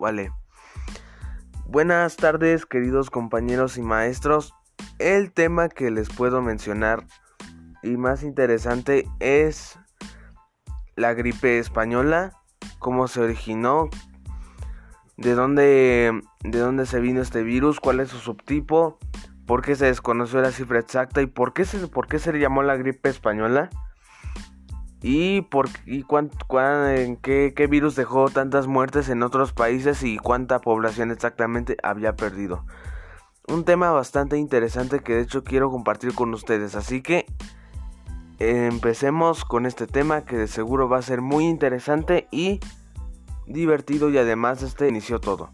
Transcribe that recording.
Vale. Buenas tardes, queridos compañeros y maestros. El tema que les puedo mencionar y más interesante es la gripe española, cómo se originó, de dónde, de dónde se vino este virus, cuál es su subtipo, por qué se desconoció la cifra exacta y por qué se, por qué se le llamó la gripe española y, por, y qué, qué virus dejó tantas muertes en otros países y cuánta población exactamente había perdido. Un tema bastante interesante que de hecho quiero compartir con ustedes, así que empecemos con este tema que de seguro va a ser muy interesante y divertido y además este inició todo.